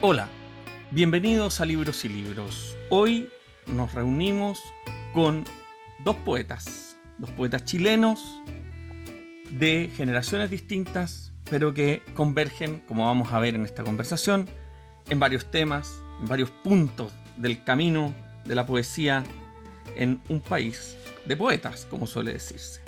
Hola, bienvenidos a Libros y Libros. Hoy nos reunimos con dos poetas, dos poetas chilenos de generaciones distintas, pero que convergen, como vamos a ver en esta conversación, en varios temas, en varios puntos del camino de la poesía en un país de poetas, como suele decirse.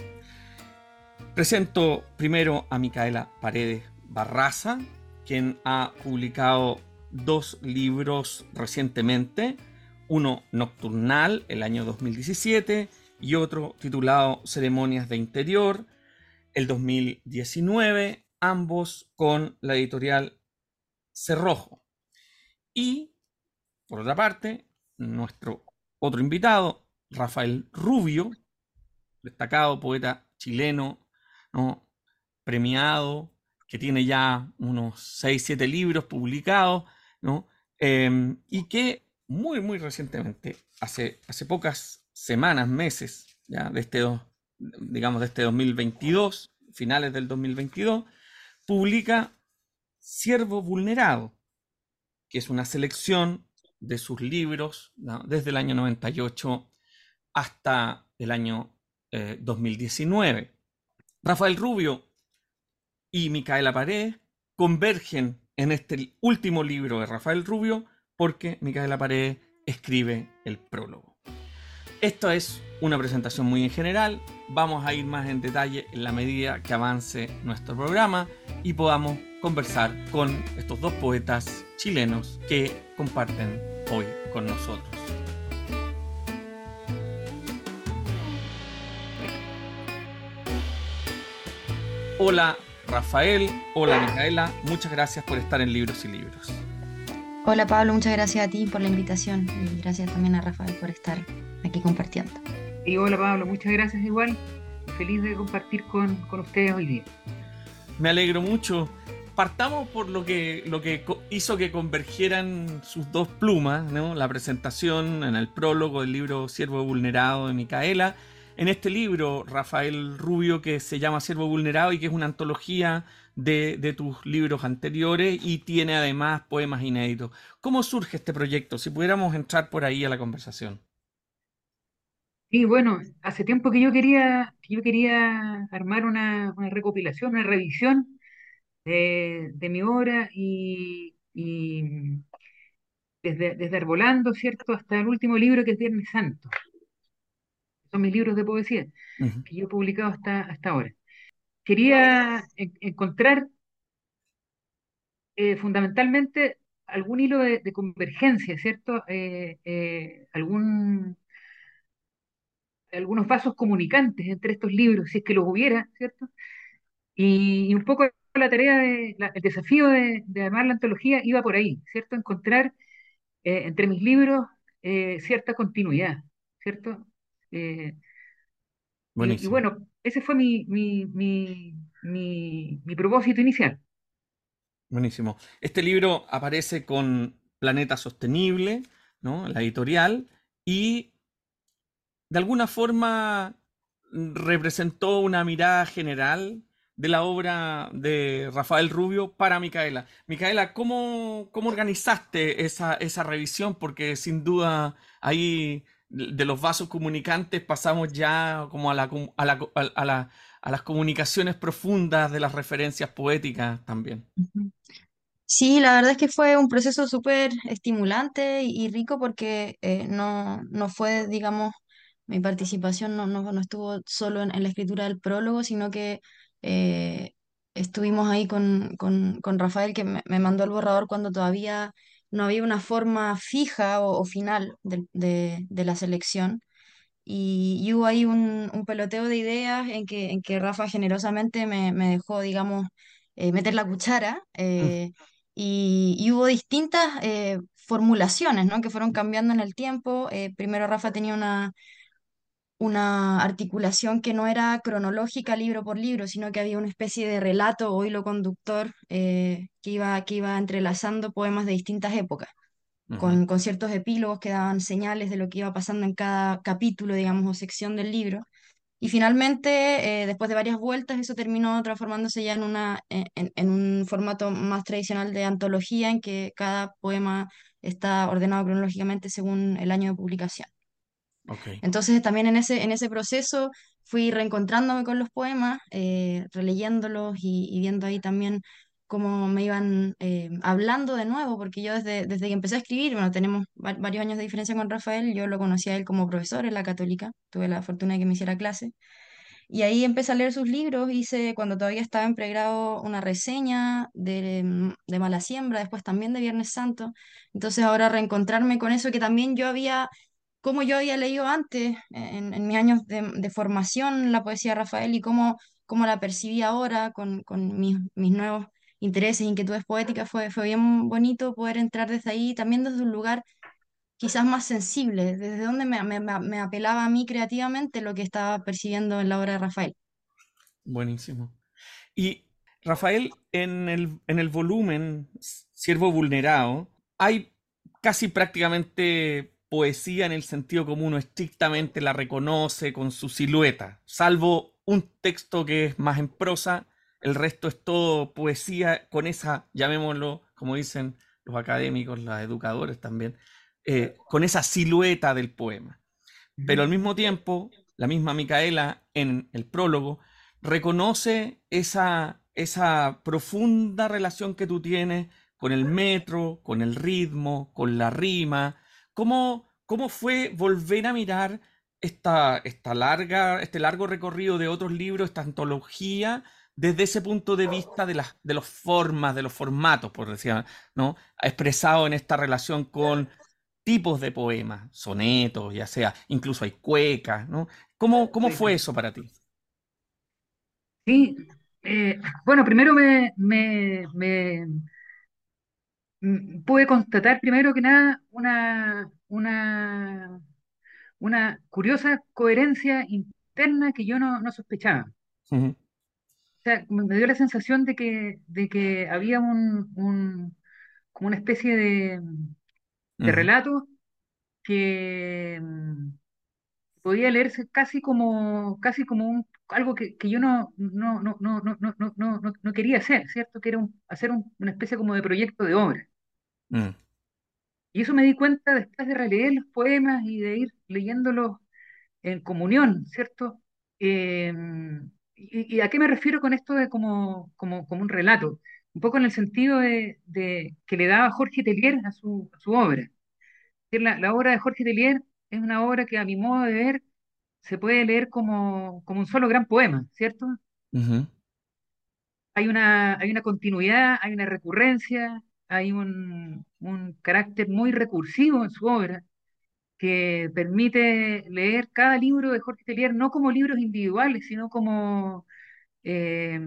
Presento primero a Micaela Paredes Barraza, quien ha publicado dos libros recientemente, uno nocturnal el año 2017 y otro titulado Ceremonias de Interior el 2019, ambos con la editorial Cerrojo. Y, por otra parte, nuestro otro invitado, Rafael Rubio, destacado poeta chileno, ¿no? premiado, que tiene ya unos 6, 7 libros publicados, Em, y que muy, muy recientemente, hace, hace pocas semanas, meses, ya de este, digamos, de este 2022, finales del 2022, publica Siervo Vulnerado, que es una selección de sus libros desde el año 98 hasta el año 2019. Eh, Rafael Rubio y Micaela Paredes convergen en este último libro de Rafael Rubio porque Micaela Paredes escribe el prólogo. Esto es una presentación muy en general, vamos a ir más en detalle en la medida que avance nuestro programa y podamos conversar con estos dos poetas chilenos que comparten hoy con nosotros. Hola Rafael, hola Micaela, muchas gracias por estar en Libros y Libros. Hola Pablo, muchas gracias a ti por la invitación y gracias también a Rafael por estar aquí compartiendo. Y hola Pablo, muchas gracias igual. Feliz de compartir con, ustedes hoy día. Me alegro mucho. Partamos por lo que, lo que hizo que convergieran sus dos plumas, ¿no? la presentación en el prólogo del libro Siervo Vulnerado de Micaela en este libro, Rafael Rubio, que se llama Siervo Vulnerado y que es una antología de, tus libros anteriores y tiene además poemas inéditos. ¿Cómo surge este proyecto? Si pudiéramos entrar por ahí a la conversación. Sí, bueno, hace tiempo que yo quería, yo quería armar una, recopilación, una revisión de, mi obra y, desde, desde Arbolando, ¿cierto?, hasta el último libro que es Viernes Santo son mis libros de poesía que yo he publicado hasta, hasta ahora. Quería encontrar eh, fundamentalmente algún hilo de, convergencia, ¿cierto? Eh, eh, algún, algunos vasos comunicantes entre estos libros, si es que los hubiera, ¿cierto? Y, un poco la tarea, de, el desafío de, de, armar la antología iba por ahí, ¿cierto? Encontrar entre mis libros cierta continuidad, ¿cierto? Eh, y, bueno, ese fue mi, mi, propósito inicial. Buenísimo. Este libro aparece con Planeta Sostenible, ¿no? La editorial, y de alguna forma representó una mirada general de la obra de Rafael Rubio para Micaela. Micaela, ¿cómo, cómo organizaste esa, esa revisión? Porque sin duda ahí de los vasos comunicantes pasamos ya como a, la, a, la, a, la, a las comunicaciones profundas de las referencias poéticas también. Sí, la verdad es que fue un proceso súper estimulante y, rico porque eh, no, no fue, digamos, mi participación no, no, no estuvo solo en, la escritura del prólogo, sino que eh, estuvimos ahí con, con, con Rafael, que me, me mandó el borrador cuando todavía no había una forma fija o, final de, la selección. Y, hubo ahí un, peloteo de ideas en que, en que Rafa generosamente me, dejó, digamos, eh, meter la cuchara. Eh, y, hubo distintas eh, formulaciones, ¿no? Que fueron cambiando en el tiempo. primero Rafa tenía una, una articulación que no era cronológica libro por libro, sino que había una especie de relato o hilo conductor eh, que, iba, que iba entrelazando poemas de distintas épocas, con, con, ciertos epílogos que daban señales de lo que iba pasando en cada capítulo, digamos, o sección del libro. Y finalmente, eh, después de varias vueltas, eso terminó transformándose ya en, una, en, en un formato más tradicional de antología en que cada poema está ordenado cronológicamente según el año de publicación. Entonces también en ese, en ese proceso fui reencontrándome con los poemas, eh, releyéndolos y, viendo ahí también cómo me iban eh, hablando de nuevo, porque yo desde, desde que empecé a escribir, bueno, tenemos va- varios años de diferencia con Rafael, yo lo conocí a él como profesor en la Católica, tuve la fortuna de que me hiciera clase, y ahí empecé a leer sus libros, hice cuando todavía estaba en pregrado una reseña de, de Mala Siembra, después también de Viernes Santo, entonces ahora reencontrarme con eso que también yo había cómo yo había leído antes, en, mis años de, de formación, la poesía de Rafael y cómo, cómo la percibí ahora con, con mis, mis nuevos intereses inquietudes poéticas, fue, fue bien bonito poder entrar desde ahí, también desde un lugar quizás más sensible, desde donde me, me, me me apelaba a mí creativamente lo que estaba percibiendo en la obra de Rafael. Buenísimo. Y Rafael, en el, en el volumen Siervo Vulnerado, hay casi prácticamente poesía en el sentido como uno estrictamente la reconoce con su silueta, salvo un texto que es más en prosa, el resto es todo poesía con esa, llamémoslo, como dicen los académicos, los educadores también, eh, con esa silueta del poema. Pero al mismo tiempo, la misma Micaela en el prólogo reconoce esa, esa profunda relación que tú tienes con el metro, con el ritmo, con la rima. ¿Cómo, cómo fue volver a mirar esta, esta larga, este largo recorrido de otros libros, esta antología, desde ese punto de vista de las de los formas, de los formatos, por decir, ¿no? Expresado en esta relación con tipos de poemas, sonetos, ya sea, incluso hay cuecas, ¿no? ¿Cómo, cómo fue eso para ti? Sí, eh, bueno, primero me, me, me, pude constatar primero que nada una, una, una curiosa coherencia interna que yo no, no sospechaba. O sea, me dio la sensación de que, de que había un, un- como una especie de, de relato que mm, podía leerse casi como, casi como un, algo que, que yo no, no, no, no, no, no, no, no quería hacer, ¿cierto? Que era un, hacer un, una especie como de proyecto de obra. Mm. Y eso me di cuenta después de releer los poemas y de ir leyéndolos en comunión, ¿cierto? Eh, y, y, a qué me refiero con esto de como, como, como un relato? Un poco en el sentido de, de que le daba Jorge Tellier a su, a su obra. La, la obra de Jorge Tellier es una obra que a mi modo de ver se puede leer como, como un solo gran poema, ¿cierto? Hay una, hay una continuidad, hay una recurrencia, hay un, un carácter muy recursivo en su obra que permite leer cada libro de Jorge Tellier no como libros individuales, sino como eh,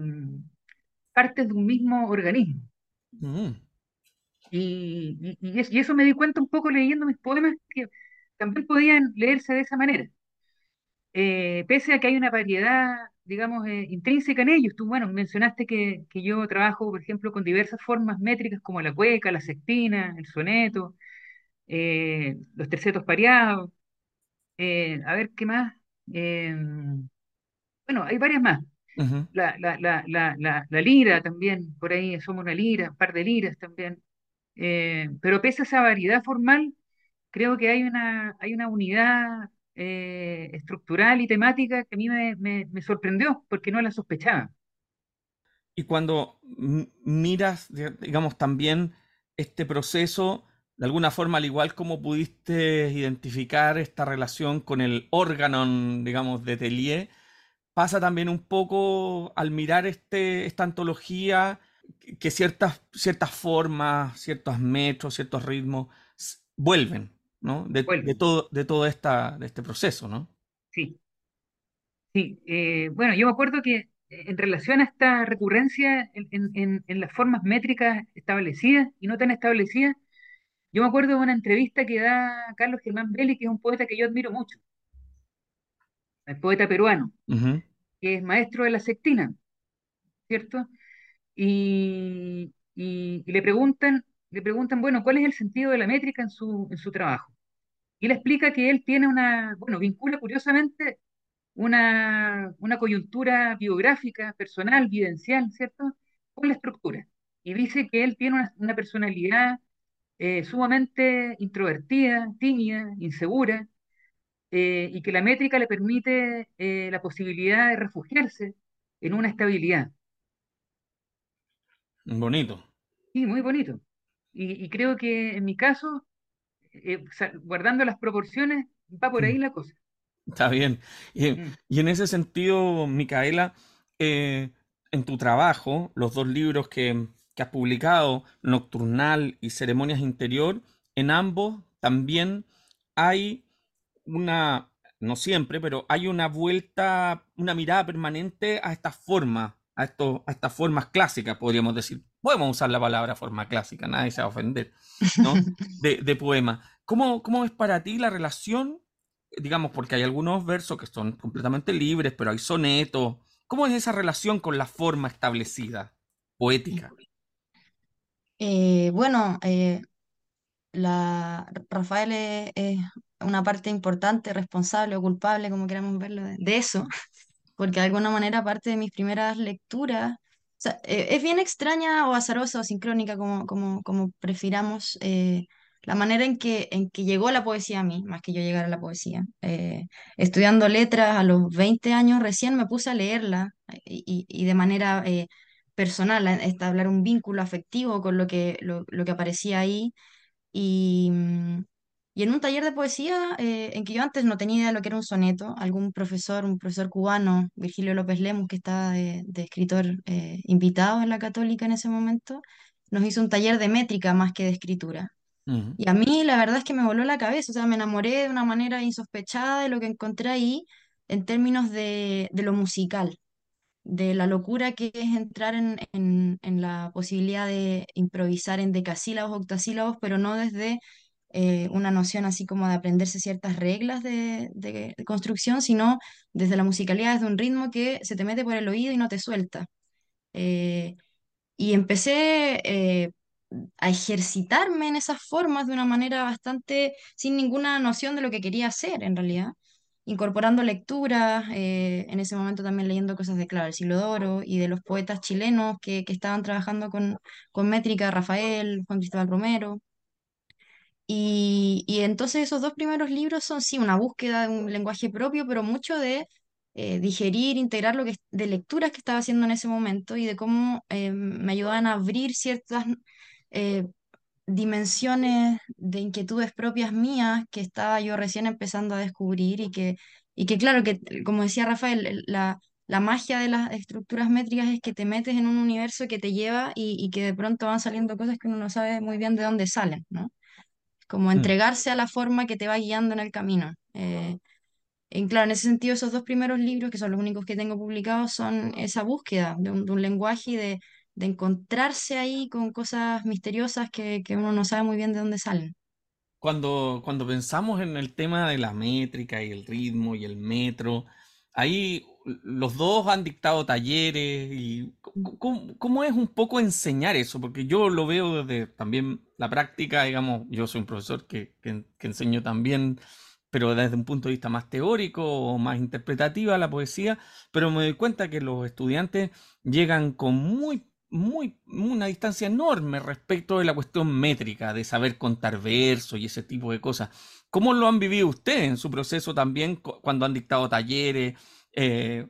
partes de un mismo organismo. mm, Y, y- y es- y eso me di cuenta un poco leyendo mis poemas que también podían leerse de esa manera, Eh, pese a que hay una variedad, digamos, eh, intrínseca en ellos. Tú, bueno, mencionaste que, que yo trabajo, por ejemplo, con diversas formas métricas como la cueca, la sextina, el soneto, eh, los tercetos pareados. A ver, ¿qué más? Eh, bueno, hay varias más. La, la, la, la, lira también, por ahí somos una lira, un par de liras también. Pero pese a esa variedad formal, creo que hay una, hay una unidad eh, estructural y temática que a mí me, sorprendió porque no la sospechaba. Y cuando miras, di- digamos, también este proceso, de alguna forma, al igual como pudiste identificar esta relación con el órgano, digamos, de Tellier, pasa también un poco al mirar este, esta antología que ciertas, ciertas formas, ciertos metros, ciertos ritmos vuelven, ¿no? De, todo, de todo esta, de este proceso, ¿no? sí, sí. Eh, bueno, yo me acuerdo que eh, en relación a esta recurrencia en, en, en- las formas métricas establecidas y no tan establecidas, yo me acuerdo de una entrevista que da Carlos Germán Belli, que es un poeta que yo admiro mucho, el poeta peruano, que es maestro de la sextina, ¿cierto? y, y- y le preguntan, le preguntan, bueno, ¿cuál es el sentido de la métrica en su, en su trabajo? Y él explica que él tiene una, bueno, vincula curiosamente una, una coyuntura biográfica, personal, vivencial, ¿cierto? Con la estructura. Y dice que él tiene una, personalidad eh, sumamente introvertida, tímida, insegura, eh, y que la métrica le permite eh, la posibilidad de refugiarse en una estabilidad. Bonito. Sí, muy bonito. Y, creo que en mi caso, guardando las proporciones, va por ahí mm. la cosa. Está bien. Y, mm. en ese sentido, Micaela, eh, en tu trabajo, los dos libros que, has publicado, Nocturnal y Ceremonias Interior, en ambos también hay una, no siempre, pero hay una vuelta, una mirada permanente a estas formas, a, esto, a estas formas clásicas, podríamos decir. Podemos usar la palabra forma clásica, nadie se va a ofender, ¿no? De, de poema. ¿Cómo, ¿Cómo es para ti la relación digamos, porque hay algunos versos que son completamente libres, pero hay sonetos. ¿Cómo es esa relación con la forma establecida, poética? Eh, bueno, eh, la, Rafael es, una parte importante, responsable o culpable, como queramos verlo, de, eso, porque de alguna manera parte de mis primeras lecturas, eh, es bien extraña o azarosa o sincrónica, como, como, como prefiramos la manera en que, en que llegó la poesía a mí, más que yo llegara a la poesía. Eh, estudiando letras a los 20 años recién me puse a leerla eh, y, de manera eh, personal, a establecer un vínculo afectivo con lo que, lo, que aparecía ahí. Y, mm, y, en un taller de poesía en que yo antes no tenía idea de lo que era un soneto, algún profesor, un profesor cubano, Virgilio López Lemus, que estaba de, escritor invitado en la católica en ese momento, nos hizo un taller de métrica más que de escritura. Y a mí la verdad es que me voló la cabeza, o sea, me enamoré de una manera insospechada de lo que encontré ahí en términos de, lo musical, de la locura que es entrar en, la posibilidad de improvisar en decasílabos, octasílabos, pero no desde eh, una noción así como de aprenderse ciertas reglas de, construcción, sino desde la musicalidad, desde un ritmo que se te mete por el oído y no te suelta. Eh, y empecé eh, a ejercitarme en esas formas de una manera bastante sin ninguna noción de lo que quería hacer en realidad, incorporando lecturas, en ese momento también leyendo cosas de, claro, el siglo de oro y de los poetas chilenos que, que estaban trabajando con, con métrica, Rafael, Juan Cristóbal Romero. Y, y, entonces esos dos primeros libros son sí una búsqueda de un lenguaje propio, pero mucho de eh, digerir, integrar lo que de lecturas que estaba haciendo en ese momento y de cómo eh, me ayudaban a abrir ciertas eh, dimensiones de inquietudes propias mías que estaba yo recién empezando a descubrir y que, y que claro, que como decía Rafael, la, la magia de las estructuras métricas es que te metes en un universo que te lleva y, que de pronto van saliendo cosas que uno no sabe muy bien de dónde salen, ¿no? Como mm. entregarse a la forma que te va guiando en el camino. Eh, y claro, en ese sentido, esos dos primeros libros, que son los únicos que tengo publicados, son esa búsqueda de un, de un lenguaje y de, de encontrarse ahí con cosas misteriosas que, uno no sabe muy bien de dónde salen. Cuando, cuando pensamos en el tema de la métrica y el ritmo y el metro, ahí los dos han dictado talleres y ¿cómo, es un poco enseñar eso? Porque yo lo veo desde también la práctica, digamos, yo soy un profesor que, que, que enseño también pero desde un punto de vista más teórico o más interpretativa la poesía, pero me doy cuenta que los estudiantes llegan con muy muy, una distancia enorme respecto de la cuestión métrica, de saber contar versos y ese tipo de cosas. ¿Cómo lo han vivido ustedes en su proceso también cuando han dictado talleres eh,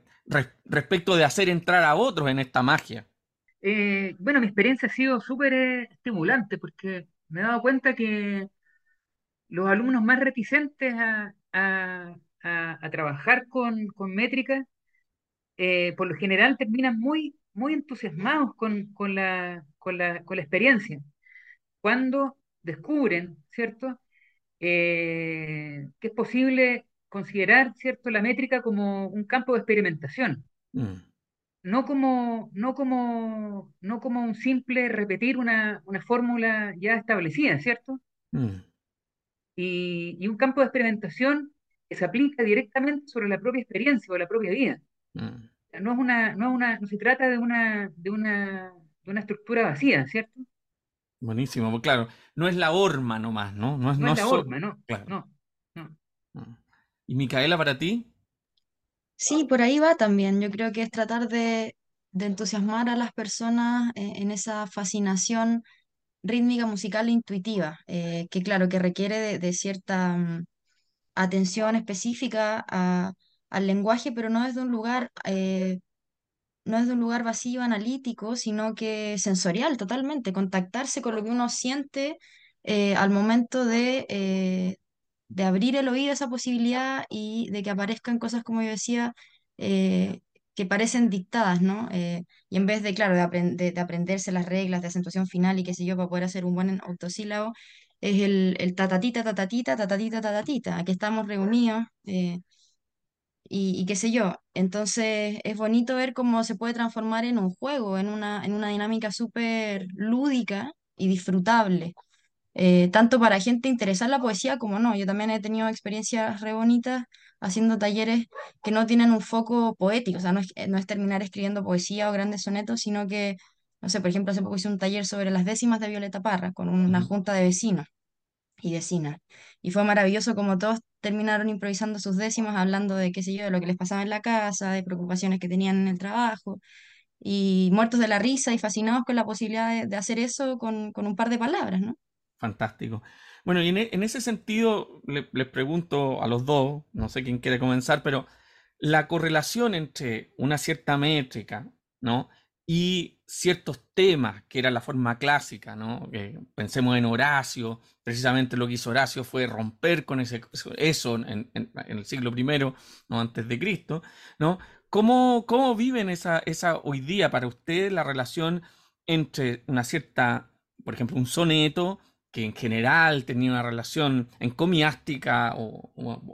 respecto de hacer entrar a otros en esta magia? Eh, bueno, mi experiencia ha sido súper eh, estimulante porque me he dado cuenta que los alumnos más reticentes a, trabajar con, con métrica, por lo general terminan muy entusiasmados con, la, experiencia. Cuando descubren, ¿cierto?, que es posible considerar, ¿cierto?, la métrica como un campo de experimentación. Mm. No como, no, como, no como un simple repetir una, fórmula ya establecida, ¿cierto? Mm. Y, un campo de experimentación que se aplica directamente sobre la propia experiencia o la propia vida. Mm no es una, no una, no se trata de una, de una, de una estructura vacía, ¿cierto? Buenísimo, claro, no es la horma nomás, ¿no? No es, no es la horma, no, no, ¿Y Micaela para ti? Sí, por ahí va también. Yo creo que es tratar de, entusiasmar a las personas eh, en esa fascinación rítmica, musical e intuitiva, eh, que claro, que requiere de, cierta mm, atención específica al lenguaje, pero no desde un lugar, eh, no desde un lugar vacío, analítico, sino que sensorial totalmente, contactarse con lo que uno siente eh, al momento de, de abrir el oído a esa posibilidad y de que aparezcan cosas, como yo decía, eh, que parecen dictadas, ¿no? Eh, y en vez de, claro, de, apren- de- de aprenderse las reglas de acentuación final y qué sé yo, para poder hacer un buen autosílabo, es el, el tatatita, tatatita, tatatita, tatatita. Aquí estamos reunidos. eh, y, y qué sé yo. Entonces es bonito ver cómo se puede transformar en un juego, en una, en una dinámica súper lúdica y disfrutable eh, tanto para gente interesada en la poesía como no. Yo también he tenido experiencias re bonitas haciendo talleres que no tienen un foco poético, o sea, no es, no es terminar escribiendo poesía o grandes sonetos, sino que, no sé, por ejemplo, hace poco hice un taller sobre las décimas de Violeta Parra con una junta de vecinos y vecinas. Y fue maravilloso como todos terminaron improvisando sus décimas, hablando de, qué sé yo, de lo que les pasaba en la casa, de preocupaciones que tenían en el trabajo, y muertos de la risa y fascinados con la posibilidad de, de hacer eso con, con un par de palabras, ¿no? Fantástico. Bueno, y en, e- en ese sentido le- les pregunto a los dos, no sé quién quiere comenzar, pero la correlación entre una cierta métrica, ¿no? Y ciertos temas, que era la forma clásica, ¿no? Que pensemos en Horacio, precisamente lo que hizo Horacio fue romper con ese, eso en, en- en el siglo primero, ¿no? Antes de Cristo, ¿no? ¿Cómo, cómo viven esa, esa hoy día para ustedes la relación entre una cierta, por ejemplo, un soneto? Que en general tenía una relación encomiástica o,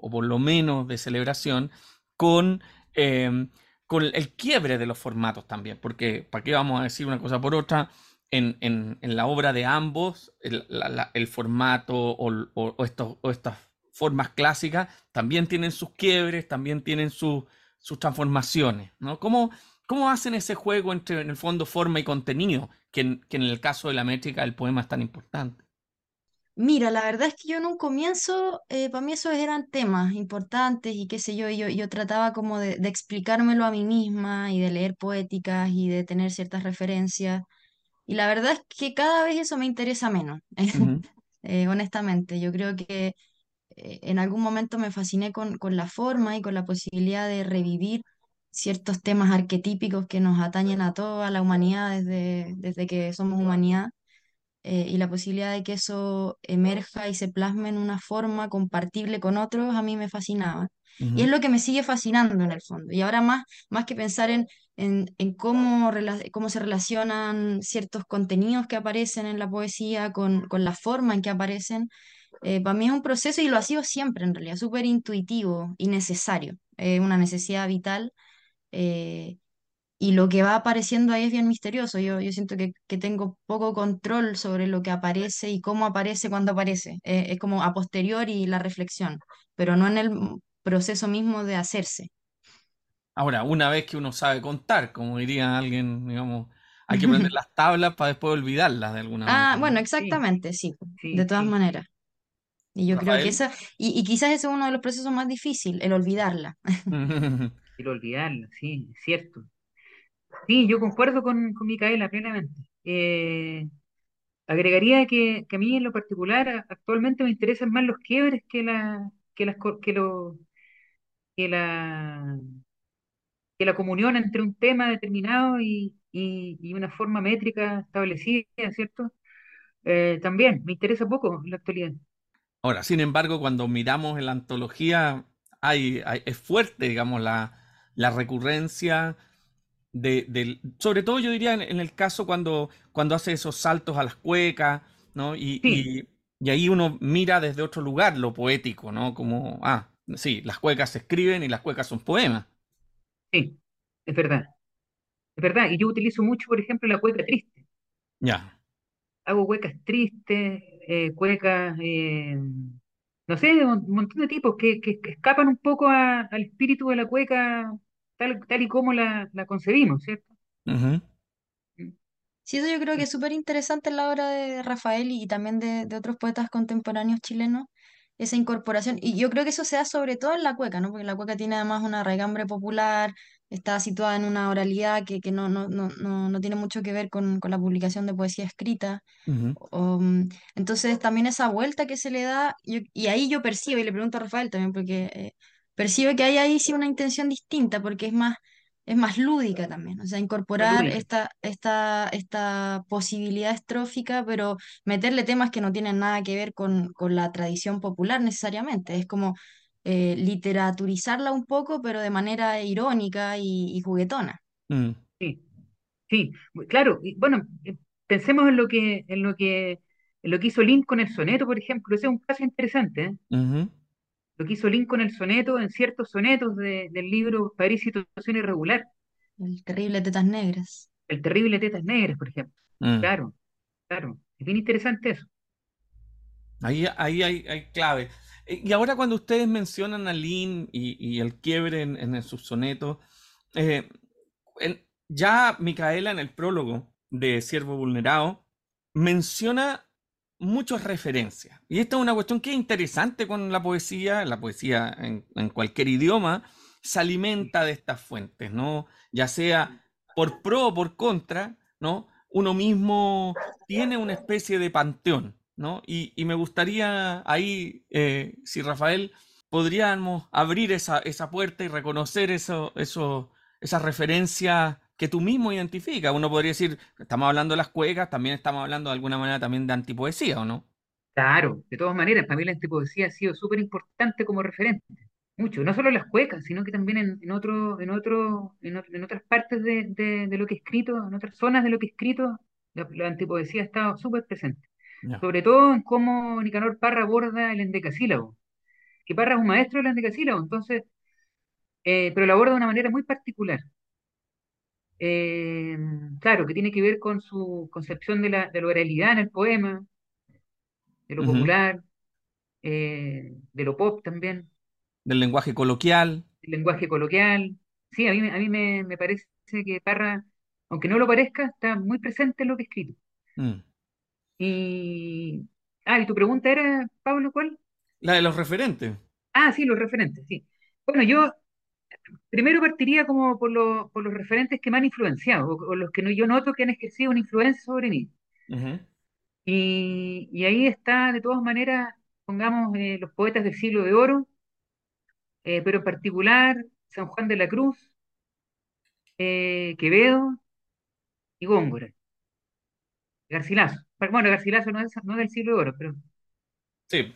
por lo menos de celebración con, eh, con el quiebre de los formatos también, porque ¿para qué vamos a decir una cosa por otra? En, en- la obra de ambos, el, el formato o, o- estas formas clásicas también tienen sus quiebres, también tienen sus transformaciones, ¿no? ¿Cómo, cómo hacen ese juego entre, en el fondo, forma y contenido, que en, que en el caso de la métrica del poema es tan importante? Mira, la verdad es que yo en un comienzo, para mí esos eran temas importantes y qué sé yo, y yo, yo trataba como de, de explicármelo a mí misma y de leer poéticas y de tener ciertas referencias. Y la verdad es que cada vez eso me interesa menos, Ujú, eh, honestamente. Yo creo que eh, en algún momento me fasciné con, con la forma y con la posibilidad de revivir ciertos temas arquetípicos que nos atañen a toda la humanidad desde, desde que somos humanidad eh, y la posibilidad de que eso emerja y se plasme en una forma compartible con otros, a mí me fascinaba. Y es lo que me sigue fascinando en el fondo. Y ahora más, más que pensar en, en, en cómo, cómo se relacionan ciertos contenidos que aparecen en la poesía con, con la forma en que aparecen, eh, para mí es un proceso y lo ha sido siempre en realidad, súper intuitivo y necesario, eh, una necesidad vital. eh, y lo que va apareciendo ahí es bien misterioso. Yo, yo siento que, que tengo poco control sobre lo que aparece y cómo aparece cuando aparece. Eh, es como a posteriori la reflexión, pero no en el proceso mismo de hacerse. Ahora, una vez que uno sabe contar, como diría alguien, digamos, hay que aprender las tablas para después olvidarlas de alguna manera. Ah, bueno, Sí, exactamente, sí, de todas sí. maneras. Y yo creo que esa, y, y quizás ese es uno de los procesos más difíciles, el olvidarla. Quiero olvidarla, sí, es cierto. Sí, yo concuerdo con, con Micaela plenamente. Eh, agregaría que, que a mí en lo particular actualmente me interesan más los quiebres que la, que las, que lo, que la, que la comunión entre un tema determinado y, y, y una forma métrica establecida, ¿cierto? Eh, también me interesa poco en la actualidad. Ahora, sin embargo, cuando miramos en la antología, hay, hay- es fuerte, digamos, la, la recurrencia de, sobre todo yo diría en, en el caso cuando, cuando hace esos saltos a las cuecas, ¿no? Y, Sí, y, y ahí uno mira desde otro lugar lo poético, ¿no? Como, ah, sí, las cuecas se escriben y las cuecas son poemas. sí, es verdad. Es verdad. Y yo utilizo mucho, por ejemplo, la cueca triste. Ya. hago cuecas tristes, eh, cuecas, eh, no sé, un montón de tipos que, que- que escapan un poco a- al espíritu de la cueca tal, tal y como la, la concebimos, ¿cierto? Sí, eso yo creo que es súper interesante en la obra de Rafael y también de, de otros poetas contemporáneos chilenos, esa incorporación. Y yo creo que eso se da sobre todo en la cueca, ¿no? Porque la cueca tiene además una raigambre popular, está situada en una oralidad que, que no, no, no, no, no tiene mucho que ver con, con la publicación de poesía escrita. Um, entonces también esa vuelta que se le da, yo- y ahí yo percibo, y le pregunto a Rafael también, porque eh, percibo que hay ahí sí una intención distinta, porque es más, es más lúdica también, o sea, incorporar esta, esta, esta posibilidad estrófica, pero meterle temas que no tienen nada que ver con, con la tradición popular necesariamente, es como eh, literaturizarla un poco, pero de manera irónica y, y juguetona. mm, Sí, sí, claro. bueno, eh, pensemos en lo que, en lo que, en lo que hizo Link con el soneto, por ejemplo. Ese es un caso interesante, ¿eh? ujú, Lo que hizo Link con el soneto, en ciertos sonetos de- del libro París, situación irregular. El terrible Tetas Negras. El terrible Tetas Negras, por ejemplo. mm. Claro, claro. Es bien interesante eso. Ahí, ahí hay, hay clave. Eh, Y ahora cuando ustedes mencionan a Lin y, y el quiebre en, en sus sonetos, eh, el- ya Micaela en el prólogo de Siervo Vulnerado menciona muchas referencias. Y esta es una cuestión que es interesante con la poesía, la poesía en, cualquier idioma se alimenta de estas fuentes, ¿no? Ya sea por pro o por contra, ¿no? Uno mismo tiene una especie de panteón, ¿no? Y, y me gustaría ahí, eh, si Rafael, podríamos abrir esa, esa puerta y reconocer eso, eso, esas referencias que tú mismo identificas. Uno podría decir, estamos hablando de las cuecas, también estamos hablando de alguna manera también de antipoesía, ¿o no? Claro, de todas maneras, para mí la antipoesía ha sido súper importante como referente. Mucho, no solo en las cuecas, sino que también en, en otro, en otro, en, ot- en otras partes de, de- de lo que he escrito, en otras zonas de lo que he escrito, la, la antipoesía ha estado súper presente. Sobre todo en cómo Nicanor Parra aborda el endecasílabo, que Parra es un maestro del endecasílabo, entonces, eh, pero lo aborda de una manera muy particular. Eh, claro, que tiene que ver con su concepción de la, de la oralidad en el poema, de lo popular, eh, de lo pop también. Del lenguaje coloquial. el lenguaje coloquial. Sí, a mí, me- a mí me, me parece que Parra, aunque no lo parezca, está muy presente en lo que he escrito. Mm. Y, ah, y tu pregunta era, Pablo, ¿cuál? La de los referentes. Ah, sí, los referentes, sí. Bueno, yo primero partiría como por, lo- por los referentes que me han influenciado, o, o los que no, yo noto que han ejercido una influencia sobre mí. Ujú. Y, y ahí está, de todas maneras, pongamos eh, los poetas del siglo de oro, eh, pero en particular San Juan de la Cruz, eh, Quevedo y Góngora. Garcilaso. Bueno, Garcilaso no es, no es del siglo de oro, pero, Sí.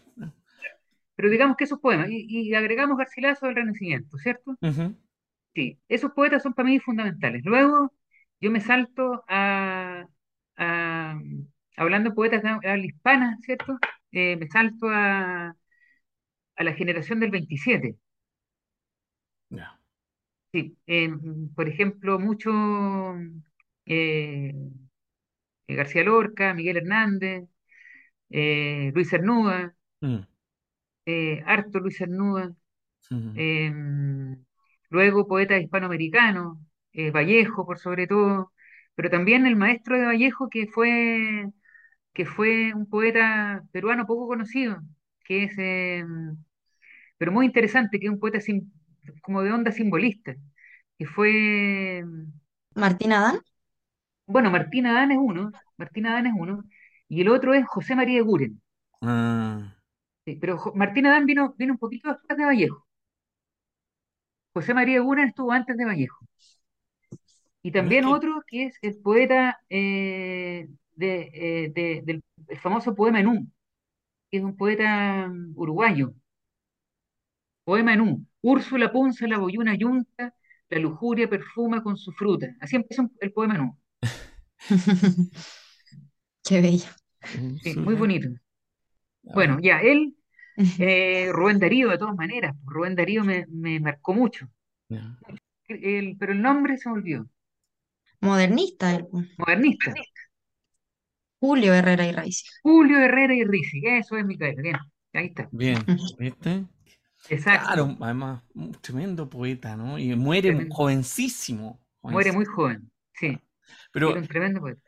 Pero digamos que esos poemas, y, y agregamos Garcilaso del Renacimiento, ¿cierto? Sí, esos poetas son para mí fundamentales. Luego yo me salto a, a- hablando de poetas de habla hispana, ¿cierto? Eh, me salto a, a la generación del 27. Ya. Sí, eh, por ejemplo, mucho eh, García Lorca, Miguel Hernández, eh, Luis Cernuda, Mm. Eh, harto Luis Cernuda. Ujú. eh, luego poetas hispanoamericanos, eh, Vallejo por sobre todo, pero también el maestro de Vallejo que fue, que fue un poeta peruano poco conocido, que es, eh, pero muy interesante, que es un poeta sim- como de onda simbolista, que fue, Martín Adán. bueno, Martín Adán es uno, Martín Adán es uno, y el otro es José María Eguren, Ah, sí, pero Martín Adán vino, vino un poquito después de Vallejo, José María Eguren estuvo antes de Vallejo. Y también que- otro que es el poeta eh, de, eh, de- del el famoso poema en Un, que es un poeta mm, uruguayo. Poema en Un. Úrsula punza la boyuna yunta, la lujuria perfuma con su fruta. Así empieza un- el poema en Un. Qué bello. Sí, muy Úrsula. bonito. Bueno, ver. ya, él, eh, Rubén Darío, de todas maneras. Rubén Darío me, me marcó mucho. El- pero el nombre se me olvidó. Modernista, él, pues. Modernista. Julio Herrera y Raiz. Julio Herrera y Risi. Eso es Micaela. Bien, ahí está. Bien, ¿viste? Exacto. Claro, además, un tremendo poeta, ¿no? Y muere jovencísimo. Muere muy joven. Sí, era Pero un tremendo poeta.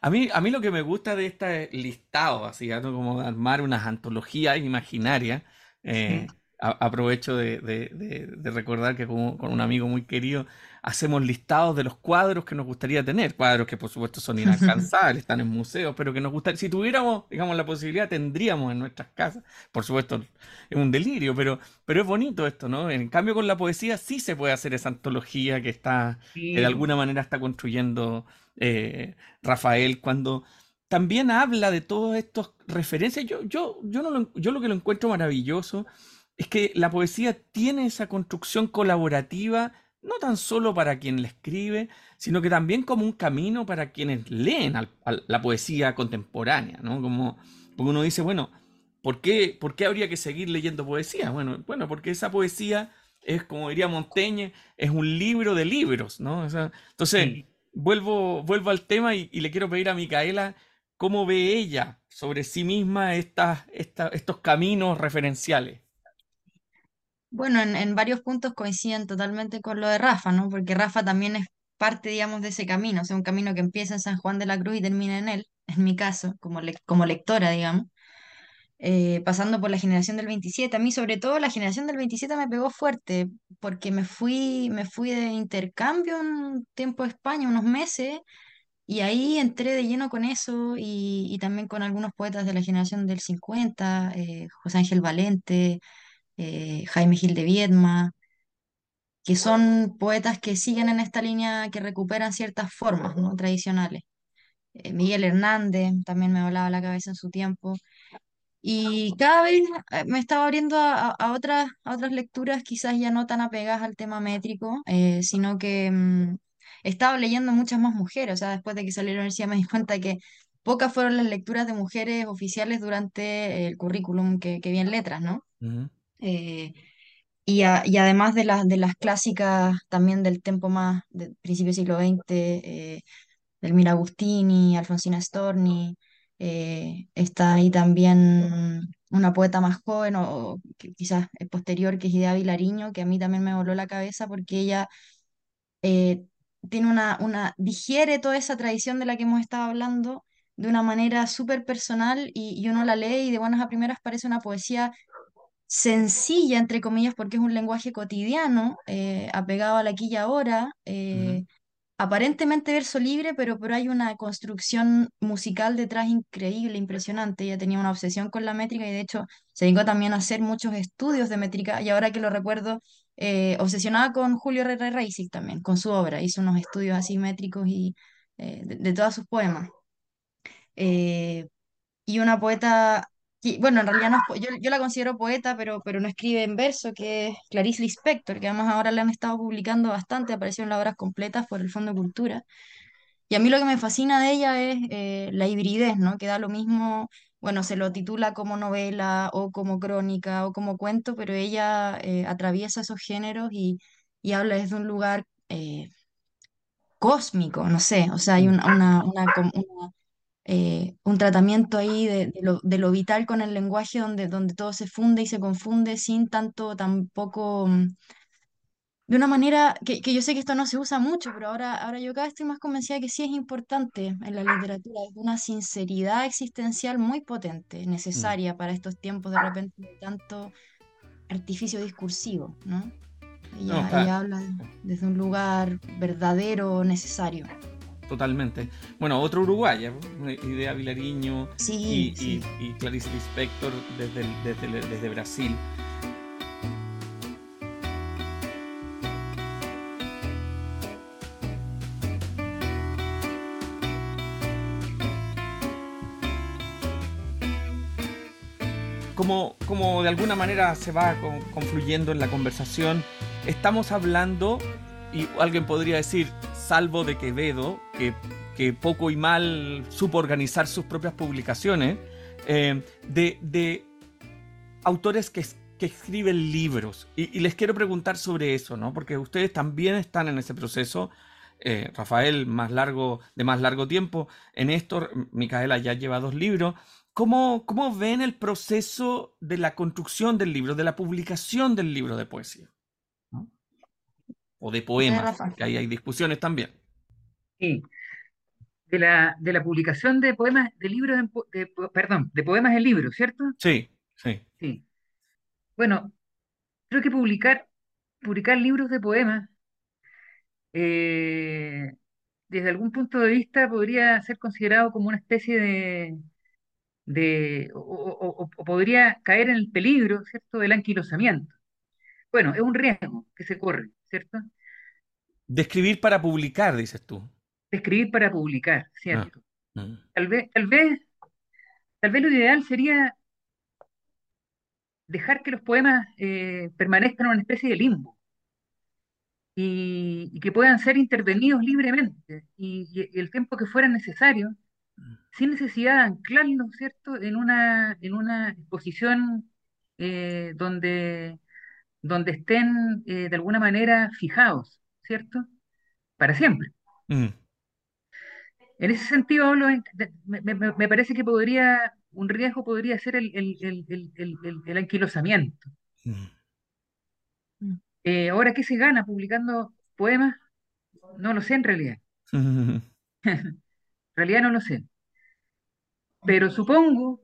A mí, a mí lo que me gusta de este listado, así, como armar unas antologías imaginarias, eh, aprovecho de, recordar que con, un amigo muy querido hacemos listados de los cuadros que nos gustaría tener, cuadros que por supuesto son inalcanzables, están en museos, pero que nos gustaría, si tuviéramos, digamos, la posibilidad, tendríamos en nuestras casas. Por supuesto, es un delirio, pero, pero es bonito esto, ¿no? En cambio, con la poesía sí se puede hacer esa antología que está, que de alguna manera está construyendo eh, Rafael cuando también habla de todas estas referencias. Yo, yo, yo, no lo, yo lo que lo encuentro maravilloso es que la poesía tiene esa construcción colaborativa, no tan solo para quien la escribe, sino que también como un camino para quienes leen la poesía contemporánea, ¿no? Como, porque uno dice, bueno, ¿por qué, ¿por qué habría que seguir leyendo poesía? Bueno, bueno, porque esa poesía es, como diría Montaigne, es un libro de libros, ¿no? entonces, vuelvo, vuelvo al tema y, le quiero pedir a Micaela cómo ve ella sobre sí misma estos caminos referenciales. Bueno, en, varios puntos coinciden totalmente con lo de Rafa, ¿no? Porque Rafa también es parte, digamos, de ese camino, o sea, un camino que empieza en San Juan de la Cruz y termina en él, en mi caso, como, como lectora, digamos, eh, pasando por la generación del 27. A mí, sobre todo, la generación del 27 me pegó fuerte, porque me fui, me fui de intercambio un tiempo a España, unos meses, y ahí entré de lleno con eso, y, también con algunos poetas de la generación del 50, eh, José Ángel Valente eh, Jaime Gil de Viedma, que son poetas que siguen en esta línea, que recuperan ciertas formas ¿no? tradicionales. Miguel Hernández también me volaba la cabeza en su tiempo. Y cada vez eh, me estaba abriendo a, otras, a otras lecturas, quizás ya no tan apegadas al tema métrico, sino que mm, estaba leyendo muchas más mujeres. O sea, después de que salí de la universidad me di cuenta que pocas fueron las lecturas de mujeres oficiales durante el currículum que, que vi en letras, ¿no? Eh, y, y, además de, las de las clásicas también del tiempo más del principio del siglo XX, eh, del Agustini, Alfonsina Storni, eh, está ahí también una poeta más joven o, quizás posterior que es Idea Vilariño, que a mí también me voló la cabeza porque ella tiene una, una, digiere toda esa tradición de la que hemos estado hablando de una manera súper personal y, y, uno la lee y de buenas a primeras parece una poesía sencilla, entre comillas, porque es un lenguaje cotidiano, eh, apegado a la aquí y ahora, eh, aparentemente verso libre, pero, pero hay una construcción musical detrás increíble, impresionante. Ella tenía una obsesión con la métrica y de hecho se dedicó también a hacer muchos estudios de métrica y ahora que lo recuerdo, eh, obsesionada con Julio Herrera Reisig también, con su obra, hizo unos estudios así métricos y de, de todos sus poemas. y una poeta bueno, en realidad no yo, yo, la considero poeta, pero, pero no escribe en verso, que es Clarice Lispector, que además ahora le han estado publicando bastante, apareció en las obras completas por el Fondo de Cultura. Y a mí lo que me fascina de ella es eh, la hibridez, ¿no? Que da lo mismo, bueno, se lo titula como novela o como crónica o como cuento, pero ella eh, atraviesa esos géneros y, y, habla desde un lugar eh, cósmico, no sé, o sea, hay una, una, una eh, un tratamiento ahí de, lo, vital con el lenguaje donde, donde todo se funde y se confunde sin tanto, tampoco, mm, de una manera que, yo sé que esto no se usa mucho, pero ahora, ahora yo cada vez estoy más convencida de que sí es importante en la literatura, es una sinceridad existencial muy potente, Mm. necesaria para estos tiempos de repente de tanto artificio discursivo, ¿no? Ella, ella habla desde un lugar verdadero, necesario. Totalmente. Bueno, otro uruguaya, Idea Vilariño sí, y, y, Clarice Lispector desde, desde, desde Brasil. Como, como, de alguna manera se va confluyendo en la conversación, estamos hablando, y alguien podría decir, salvo de Quevedo, que, que poco y mal supo organizar sus propias publicaciones, eh, de, autores que, escriben libros. Y, les quiero preguntar sobre eso, ¿no? Porque ustedes también están en ese proceso. Eh, Rafael, más largo, de más largo tiempo. En esto, Micaela ya lleva dos libros. ¿Cómo, ¿Cómo ven el proceso de la construcción del libro, de la publicación del libro de poesía? O de poemas, que ahí hay discusiones también. Sí. de la, de la publicación de poemas, de libros, en po- de perdón, de poemas en libros, ¿cierto? Sí, sí. Sí. Bueno, creo que publicar, publicar libros de poemas, eh, desde algún punto de vista podría ser considerado como una especie de, de o- o podría caer en el peligro, ¿cierto?, del anquilosamiento. Bueno, es un riesgo que se corre, ¿cierto? De escribir para publicar, dices tú. De escribir para publicar, Ah. ¿cierto? Mm. Tal vez, tal vez, tal vez lo ideal sería dejar que los poemas eh, permanezcan en una especie de limbo y, y que puedan ser intervenidos libremente y, el tiempo que fuera necesario, sin necesidad de anclarlos, ¿cierto?, en una, en una exposición eh, donde, donde estén eh, de alguna manera fijados, ¿cierto?, para siempre. Mm. En ese sentido, hablo en- de- me, me- me parece que podría, un riesgo podría ser el, el, el, el, el, el- el anquilosamiento. Mm. Mm. Eh, ahora, ¿qué se gana publicando poemas? No lo sé en realidad. En realidad no lo sé. Pero supongo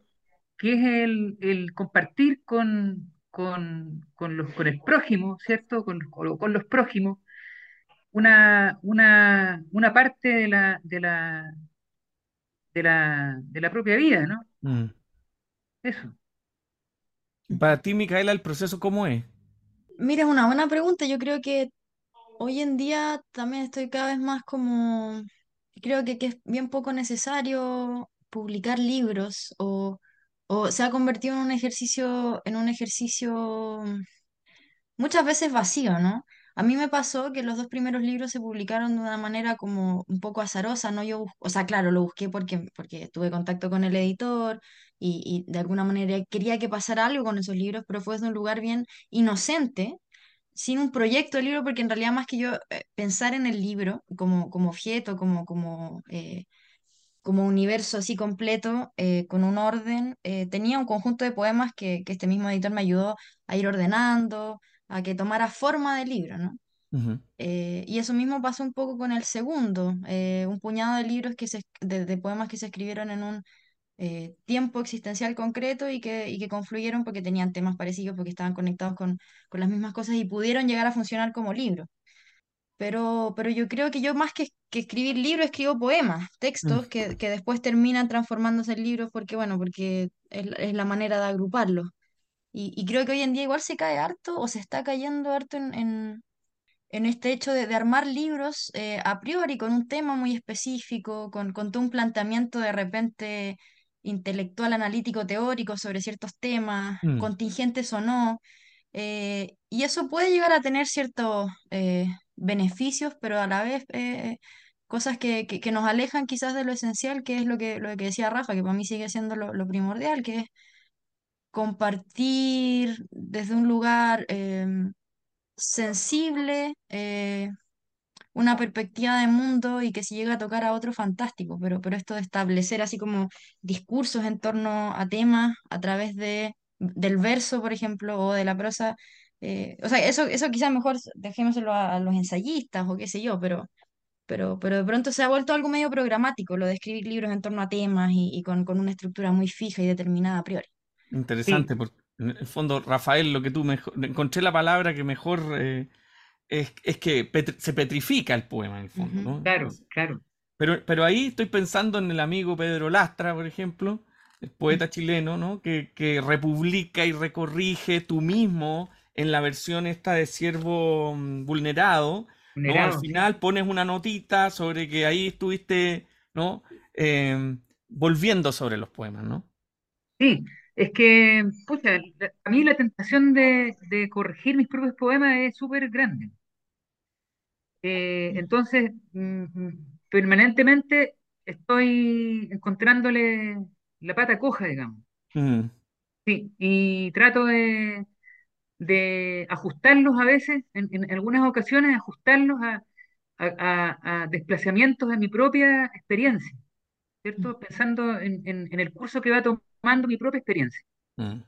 que es el, el compartir con, con, con los, con el prójimo, ¿cierto? Con, con- con los prójimos, una, una, una parte de la, de la, de la, de la propia vida, ¿no? Mm. Eso. Y Para ti, Micaela, ¿el proceso cómo es? Mira, es una buena pregunta. Yo creo que hoy en día también estoy cada vez más como, creo que, que es bien poco necesario publicar libros o, o se ha convertido en un ejercicio, en un ejercicio muchas veces vacío, ¿no? A mí me pasó que los dos primeros libros se publicaron de una manera como un poco azarosa, ¿no? Yo, o sea, claro, lo busqué porque, porque tuve contacto con el editor y, y de alguna manera quería que pasara algo con esos libros, pero fue desde un lugar bien inocente, sin un proyecto de libro, porque en realidad más que yo eh, pensar en el libro como, como objeto, como, como, eh, como universo así completo, eh, con un orden. eh, tenía un conjunto de poemas que, que este mismo editor me ayudó a ir ordenando, a que tomara forma de libro, ¿no? Eh, y eso mismo pasó un poco con el segundo, un puñado de libros que se, de, de poemas que se escribieron en un tiempo existencial concreto y que, y que confluyeron porque tenían temas parecidos, porque estaban conectados con, con las mismas cosas y pudieron llegar a funcionar como libros. Pero, pero yo creo que yo más que, que escribir libros, escribo poemas, Mm. textos que, que después terminan transformándose en libros porque, bueno, porque es, es la manera de agruparlos. Y, y creo que hoy en día igual se cae harto o se está cayendo harto en, en, en este hecho de, de armar libros eh, a priori con un tema muy específico, con, con todo un planteamiento de repente intelectual, analítico, teórico sobre ciertos temas, Mm. contingentes o no. eh, y eso puede llegar a tener ciertos eh, beneficios, pero a la vez eh, cosas que, que, nos alejan quizás de lo esencial, que es lo que, lo que decía Rafa, que para mí sigue siendo lo, lo primordial, que es compartir desde un lugar em, sensible, eh, una perspectiva de mundo y que si llega a tocar a otro, fantástico, pero, pero esto de establecer así como discursos en torno a temas a través de, del verso, por ejemplo, o de la prosa, eh, o sea, eso, eso quizás mejor dejémoselo a, a los ensayistas o qué sé yo, pero, pero, pero de pronto se ha vuelto algo medio programático, lo de escribir libros en torno a temas y, y con, con una estructura muy fija y determinada a priori. Sí, Interesante, porque en el fondo, Rafael, lo que tú mejor, encontré la palabra que mejor eh, es, es que petr- se petrifica el poema en el fondo, Ujú. ¿no? claro, claro. Pero, pero ahí estoy pensando en el amigo Pedro Lastra, por ejemplo, el poeta chileno, ¿no? Que, que republica y recorrige tú mismo en la versión esta de Siervo mm, Vulnerado, ¿no? Al Vulnerado, sí. final pones una notita sobre que ahí estuviste, ¿no? Em, volviendo sobre los poemas, ¿no? Sí, es que, pucha, a mí la tentación de, de corregir mis propios poemas es súper grande. Eh, entonces, mm, mm, permanentemente estoy encontrándole la pata coja, digamos. Mm, Sí, y trato de, de ajustarlos a veces, en, en algunas ocasiones, ajustarlos a, a, desplazamientos de mi propia experiencia, ¿cierto? Pensando en, en- en el curso que va tomando mi propia experiencia. mm,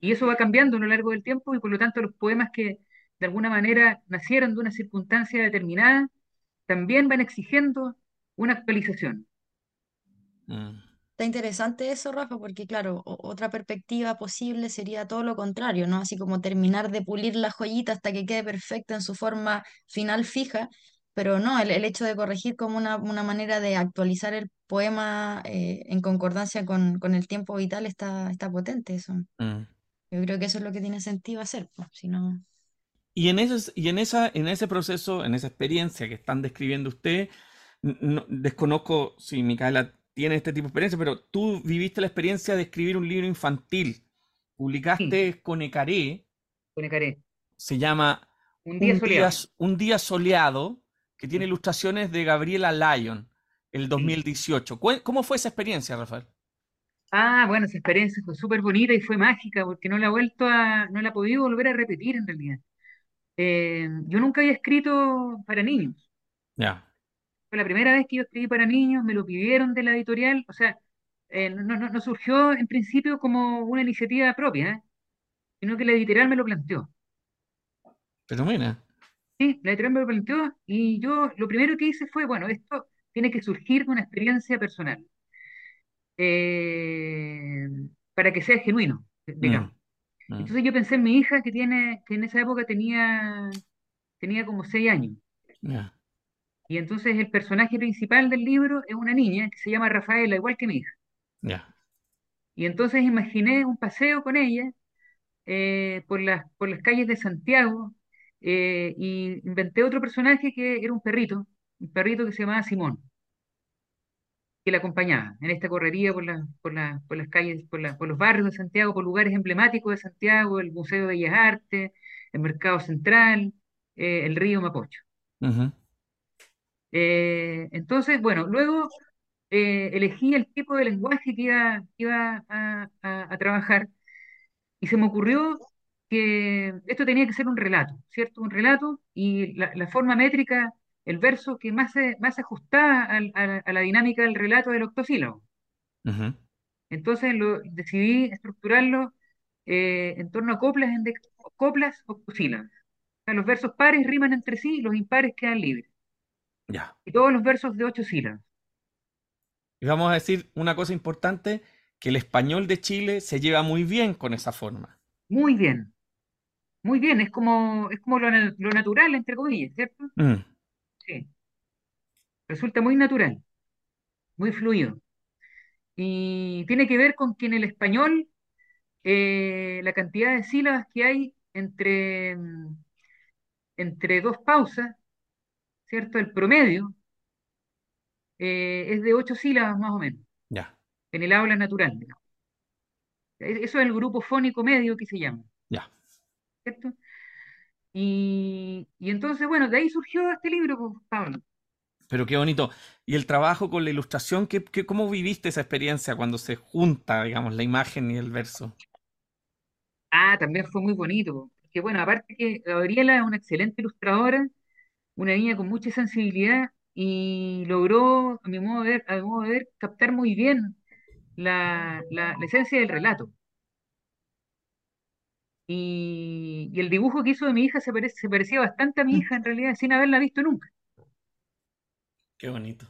Y eso va cambiando a lo largo del tiempo y por lo tanto los poemas que de alguna manera nacieron de una circunstancia determinada también van exigiendo una actualización. Mm. Está interesante eso, Rafa, porque claro, o- otra perspectiva posible sería todo lo contrario, ¿no? Así como terminar de pulir la joyita hasta que quede perfecta en su forma final fija, pero no, el, el hecho de corregir como una, una manera de actualizar el poema eh, en concordancia con, con el tiempo vital está, está potente eso. Mm. Yo creo que eso es lo que tiene sentido hacer, pues, si no... Y en ese, y en esa, en ese proceso, en esa experiencia que están describiendo usted, n- no- desconozco si Micaela tiene este tipo de experiencia, pero tú viviste la experiencia de escribir un libro infantil. Sí, Publicaste con Ecaré, con Ecaré. se llama Un día Un día, soleado. un día soleado, que tiene Sí, ilustraciones de Gabriela Lyon, el sí. 2018. Cué- ¿Cómo fue esa experiencia, Rafael? Ah, bueno, esa experiencia fue súper bonita y fue mágica porque no la he vuelto a, no la he podido volver a repetir en realidad. Eh, yo nunca había escrito para niños. Ya. Fue la primera vez que yo escribí para niños, me lo pidieron de la editorial, o sea, eh, no, no- no surgió en principio como una iniciativa propia, ¿eh? sino que la editorial me lo planteó. Pero mira, Sí, la editorial me lo planteó y yo lo primero que hice fue, bueno, esto tiene que surgir de una experiencia personal, eh, para que sea genuino, mm, digamos. mm, Entonces yo pensé en mi hija que tiene, que en esa época tenía, tenía como seis años. Y entonces el personaje principal del libro es una niña que se llama Rafaela, igual que mi hija. ya. Y entonces imaginé un paseo con ella eh, por las, por las calles de Santiago eh, y inventé otro personaje que era un perrito, un perrito que se llamaba Simón, que la acompañaba en esta correría por, la- por, la- por las calles, por, la- por los barrios de Santiago, por lugares emblemáticos de Santiago, el Museo de Bellas Artes, el Mercado Central, eh, el río Mapocho. Ujú, Eh, entonces, bueno, luego eh, elegí el tipo de lenguaje que iba, a, a- a trabajar y se me ocurrió que esto tenía que ser un relato, ¿cierto? Un relato y la, la forma métrica, el verso que más se, más se ajustaba a, la a la dinámica del relato del octosílabo. Entonces lo, decidí estructurarlo eh, en torno a coplas, en de- coplas octosílabas. O sea, los versos pares riman entre sí y los impares quedan libres. Ya. Y todos los versos de ocho sílabas. Y vamos a decir una cosa importante, que el español de Chile se lleva muy bien con esa forma. Muy bien, muy bien. Es como, es como lo, lo natural, entre comillas, ¿cierto? Mm, Sí. Resulta muy natural, muy fluido. Y tiene que ver con que en el español eh, la cantidad de sílabas que hay entre, entre dos pausas, ¿cierto? El promedio eh, es de ocho sílabas más o menos, ya, en el habla natural. digamos. Eso es el grupo fónico medio que se llama, ya. ¿cierto? Y, y entonces, bueno, de ahí surgió este libro, pues, Pablo. Pero qué bonito. Y el trabajo con la ilustración, ¿qué, qué- cómo viviste esa experiencia cuando se junta, digamos, la imagen y el verso? Ah, también fue muy bonito, porque bueno, aparte que Gabriela es una excelente ilustradora, una niña con mucha sensibilidad y logró, a mi modo de ver, a mi modo de ver, captar muy bien la, la- la esencia del relato. Y, y el dibujo que hizo de mi hija se, parece- se parecía bastante a mi hija en realidad, sin haberla visto nunca. Qué bonito.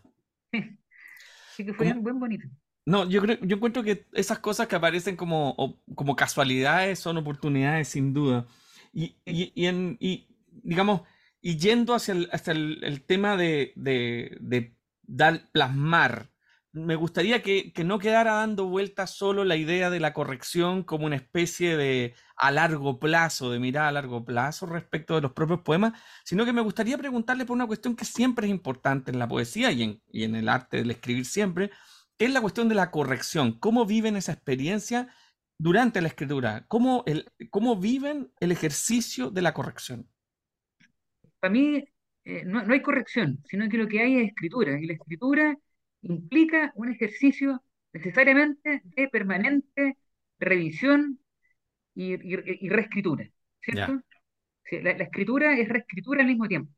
Así que fue bien, buen bonito. No, yo creo, yo encuentro que esas cosas que aparecen como, o- como casualidades son oportunidades sin duda. Y, y, y en, y, digamos, y yendo hacia el, el, el tema de, de, de dar, plasmar, me gustaría que, que no quedara dando vueltas solo la idea de la corrección como una especie de a largo plazo, de mirada a largo plazo respecto de los propios poemas, sino que me gustaría preguntarle por una cuestión que siempre es importante en la poesía y en, y en el arte del escribir siempre, que es la cuestión de la corrección. ¿Cómo viven esa experiencia durante la escritura? ¿Cómo, el, cómo viven el ejercicio de la corrección? Para mí eh, no, no hay corrección, sino que lo que hay es escritura. Y la escritura implica un ejercicio necesariamente de permanente revisión y, y- y reescritura. ¿cierto? Sí, la, la escritura es reescritura al mismo tiempo.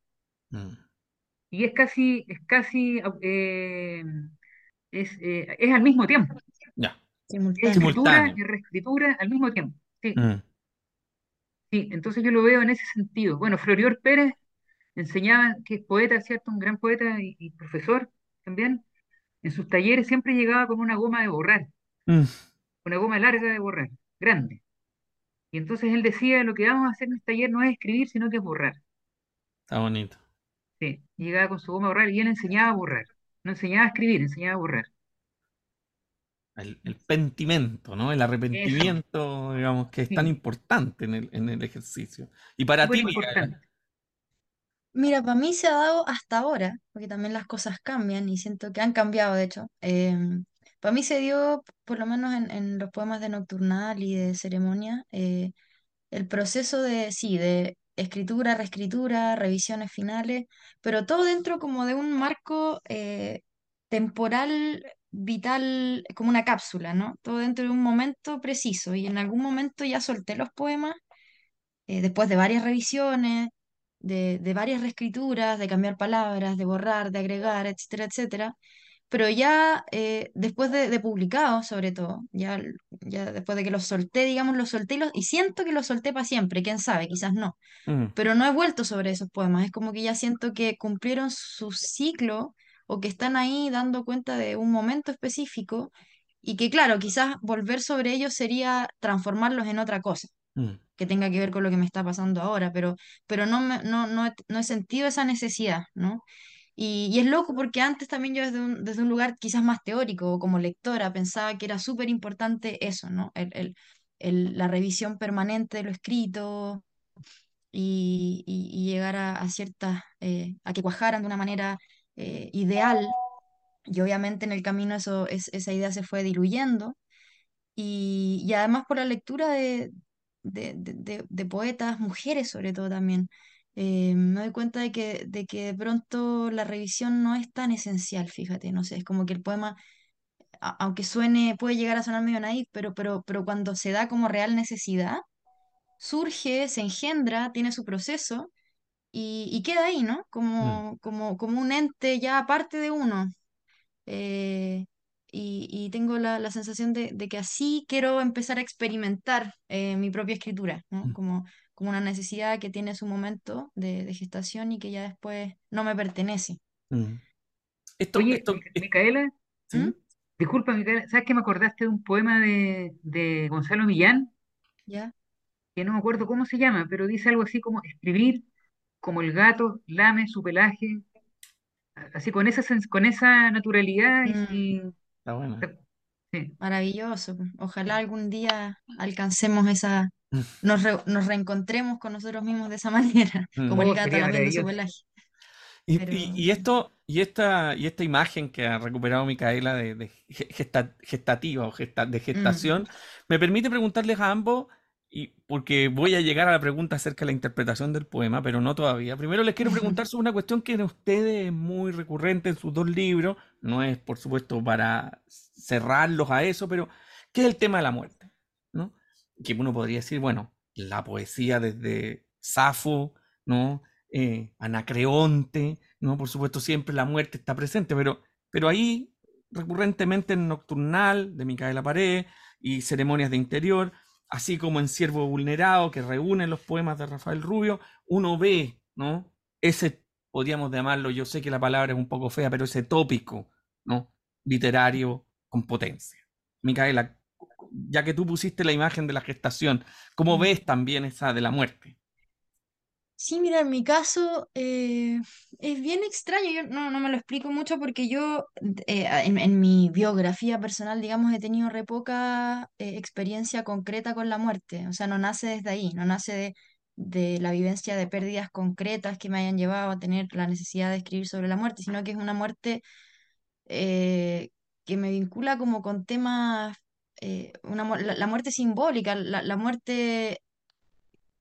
Mm, Y es casi, es casi, eh, es, eh, es al mismo tiempo. Ya. Es escritura y reescritura al mismo tiempo. Sí, Mm, sí, entonces yo lo veo en ese sentido. Bueno, Florior Pérez enseñaba, que es poeta, ¿cierto? Un gran poeta y, y profesor también, en sus talleres siempre llegaba con una goma de borrar, Mm, una goma larga de borrar, grande. Y entonces él decía, lo que vamos a hacer en este taller no es escribir, sino que es borrar. está bonito. Sí, llegaba con su goma a borrar y él enseñaba a borrar. No enseñaba a escribir, enseñaba a borrar. El, el pentimento, ¿no? El Eso, arrepentimiento, digamos, que es tan importante en el, en el ejercicio. Y para ti. Mira, para mí se ha dado hasta ahora, porque también las cosas cambian y siento que han cambiado, de hecho. para mí se dio, por lo menos en, en los poemas de Nocturnal y de Ceremonia, eh, el proceso de, sí, de escritura, reescritura, revisiones finales, pero todo dentro como de un marco eh, temporal, vital, como una cápsula, ¿no? Todo dentro de un momento preciso y en algún momento ya solté los poemas eh, después de varias revisiones, de, de varias reescrituras, de cambiar palabras, de borrar, de agregar, etcétera, etcétera. Pero ya eh, después de, de publicado, sobre todo, ya, ya después de que los solté, digamos, los solté y, los- y siento que los solté para siempre, quién sabe, quizás no. mm, Pero no he vuelto sobre esos poemas, es como que ya siento que cumplieron su ciclo o que están ahí dando cuenta de un momento específico y que, claro, quizás volver sobre ellos sería transformarlos en otra cosa mm, que tenga que ver con lo que me está pasando ahora, pero, pero no, me- no, no, he, no he sentido esa necesidad, ¿no? Y, y es loco porque antes también yo desde un, desde un lugar quizás más teórico o como lectora pensaba que era súper importante eso, ¿no? El, el- el- la revisión permanente de lo escrito y, y- y llegar a, a ciertas, eh, a que cuajaran de una manera eh, ideal. Y obviamente en el camino eso, es, esa idea se fue diluyendo y, y además por la lectura de, de, de- de- poetas, mujeres sobre todo también, eh, me doy cuenta de que, de que de pronto la revisión no es tan esencial, fíjate, no sé, es como que el poema, a- aunque suene, puede llegar a sonar medio naif, pero, pero, pero cuando se da como real necesidad, surge, se engendra, tiene su proceso y, y queda ahí, ¿no? mm, Como, como, como un ente ya aparte de uno eh, y, y tengo la, la sensación de, de que así quiero empezar a experimentar eh, mi propia escritura, ¿no? mm, Como, como una necesidad que tiene su momento de, de gestación y que ya después no me pertenece. mm. Esto, Oye, esto, Mica- es- Micaela, ¿Mm? ¿sí? disculpa, Micaela, ¿sabes que me acordaste de un poema de, de Gonzalo Millán? ¿Ya? Que no me acuerdo cómo se llama, pero dice algo así como escribir como el gato lame su pelaje, a- así con esa, con esa naturalidad Mm, y- Está bueno. sí. maravilloso. Ojalá algún día alcancemos esa, nos, re- nos reencontremos con nosotros mismos de esa manera, como el gato lamiendo su pelaje. Y, Pero y- y esto, y esta, y esta imagen que ha recuperado Micaela de, de ge- gesta- gestativa o gesta- de mm, gestación, me permite preguntarles a ambos, y porque voy a llegar a la pregunta acerca de la interpretación del poema, pero no todavía. Primero les quiero preguntar sobre una cuestión que en ustedes es muy recurrente en sus dos libros, no es por supuesto para cerrarlos a eso, pero ¿qué es el tema de la muerte? ¿No? Que uno podría decir, bueno, la poesía desde Safo, ¿no? eh, Anacreonte, ¿no? Por supuesto, siempre la muerte está presente, pero, pero ahí, recurrentemente en Nocturnal, de Micaela Pared, y Ceremonias de Interior, así como en Siervo Vulnerado, que reúne los poemas de Rafael Rubio, uno ve, ¿no? Ese, podríamos llamarlo, yo sé que la palabra es un poco fea, pero ese tópico, ¿no? Literario con potencia. Micaela, ya que tú pusiste la imagen de la gestación, ¿cómo mm. ves también esa de la muerte? Sí, mira, en mi caso eh, es bien extraño, yo no, no me lo explico mucho porque yo eh, en, en mi biografía personal, digamos, he tenido re poca eh, experiencia concreta con la muerte, o sea, no nace desde ahí, no nace de, de la vivencia de pérdidas concretas que me hayan llevado a tener la necesidad de escribir sobre la muerte, sino que es una muerte eh, que me vincula como con temas, una, la, la muerte simbólica, la, la muerte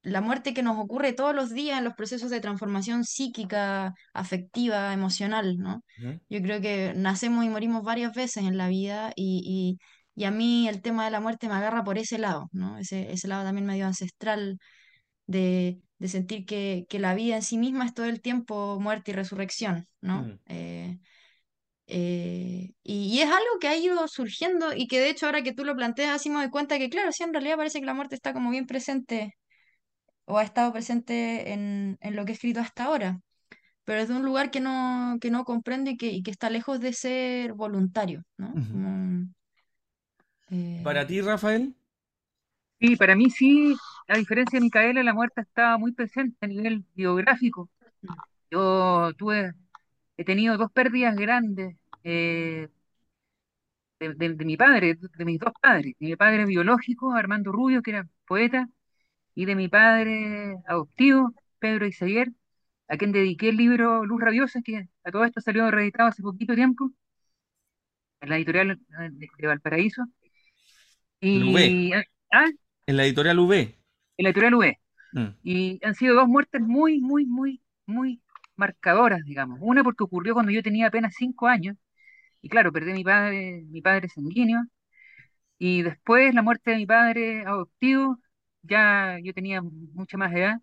la muerte que nos ocurre todos los días en los procesos de transformación psíquica, afectiva, emocional, ¿no? Yo creo que nacemos y morimos varias veces en la vida y, y, y a mí el tema de la muerte me agarra por ese lado, ¿no? Ese, ese lado también medio ancestral de, de sentir que, que la vida en sí misma es todo el tiempo muerte y resurrección, ¿no? mm, Eh, eh, y, y es algo que ha ido surgiendo y que de hecho ahora que tú lo planteas me doy cuenta que claro, sí, en realidad parece que la muerte está como bien presente o ha estado presente en, en lo que he escrito hasta ahora. pero es de un lugar que no, que no comprende y que, y que está lejos de ser voluntario, ¿no? Como, eh, Para ti, Rafael. Sí, para mí sí, a diferencia de Micaela, la muerte estaba muy presente a nivel biográfico. Yo tuve, he tenido dos pérdidas grandes eh, de, de- de mi padre, de mis dos padres, de mi padre biológico, Armando Rubio, que era poeta, y de mi padre adoptivo, Pedro Izaguer, a quien dediqué el libro Luz Rabiosa, que a todo esto salió reeditado hace poquito tiempo, en la editorial eh, de, Valparaíso. Y, ah, En la editorial UB. en la editorial UE. Mm. Y han sido dos muertes muy, muy, muy, muy marcadoras, digamos. Una porque ocurrió cuando yo tenía apenas cinco años, y claro, perdí a mi padre, mi padre sanguíneo, y después la muerte de mi padre adoptivo, ya yo tenía mucha más edad,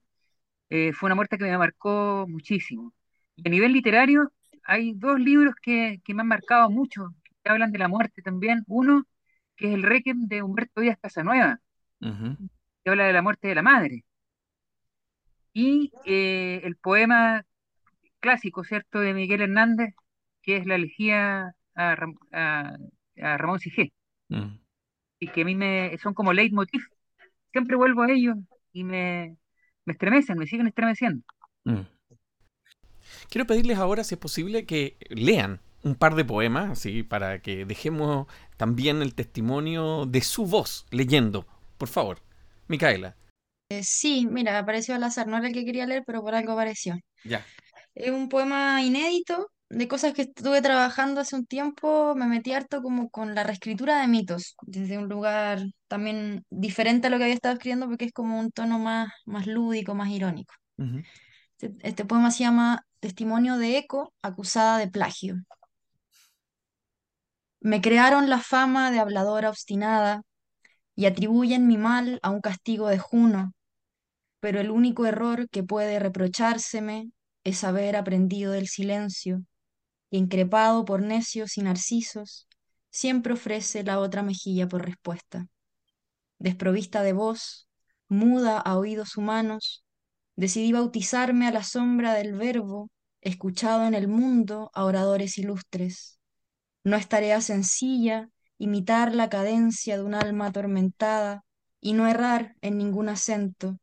eh, fue una muerte que me marcó muchísimo. Y a nivel literario, hay dos libros que, que me han marcado mucho, que hablan de la muerte también. Uno, que es El Requiem de Humberto Díaz Casanueva, que habla de la muerte de la madre. Y eh, el poema clásico, ¿cierto?, de Miguel Hernández, que es la elegía a, Ram- a- a Ramón Sijé, Mm. y que a mí me son como leitmotiv. Siempre vuelvo a ellos y me, me estremecen, me siguen estremeciendo. Mm. Quiero pedirles ahora, si es posible, que lean un par de poemas, así para que dejemos también el testimonio de su voz leyendo. Por favor, Micaela. eh, sí, mira, apareció al azar, no era el que quería leer, pero por algo apareció. Ya. Es un poema inédito de cosas que estuve trabajando hace un tiempo. Me metí harto como con la reescritura de mitos, desde un lugar también diferente a lo que había estado escribiendo, porque es como un tono más, más lúdico, más irónico. Este, este poema se llama Testimonio de Eco, acusada de plagio. Me crearon la fama de habladora obstinada y atribuyen mi mal a un castigo de Juno, pero el único error que puede reprochárseme es haber aprendido del silencio increpado por necios y narcisos, siempre ofrece la otra mejilla por respuesta. Desprovista de voz, muda a oídos humanos, decidí bautizarme a la sombra del verbo, escuchado en el mundo a oradores ilustres. No es tarea sencilla imitar la cadencia de un alma atormentada y no errar en ningún acento.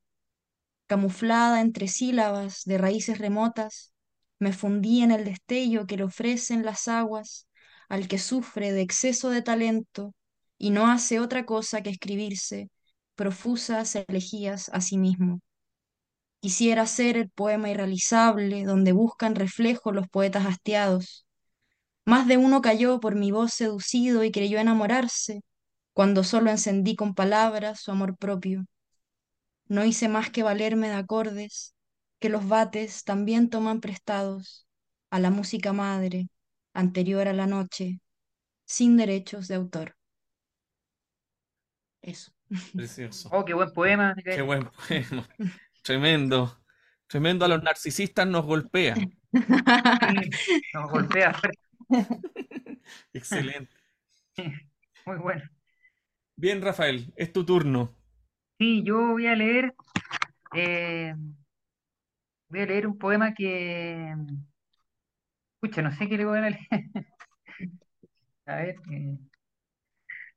Camuflada entre sílabas de raíces remotas, me fundí en el destello que le ofrecen las aguas al que sufre de exceso de talento y no hace otra cosa que escribirse profusas elegías a sí mismo. Quisiera ser el poema irrealizable donde buscan reflejo los poetas hastiados. Más de uno cayó por mi voz seducido y creyó enamorarse, cuando solo encendí con palabras su amor propio. No hice más que valerme de acordes que los bates también toman prestados a la música madre anterior a la noche, sin derechos de autor. Eso. Precioso. Oh, qué buen poema, Qué buen poema. Tremendo. Tremendo a los narcisistas nos golpea. Nos golpea. Excelente. Muy bueno. Bien, Rafael, es tu turno. Sí, yo voy a leer, eh, voy a leer un poema que, escucha, no sé qué le voy a leer. A ver, eh,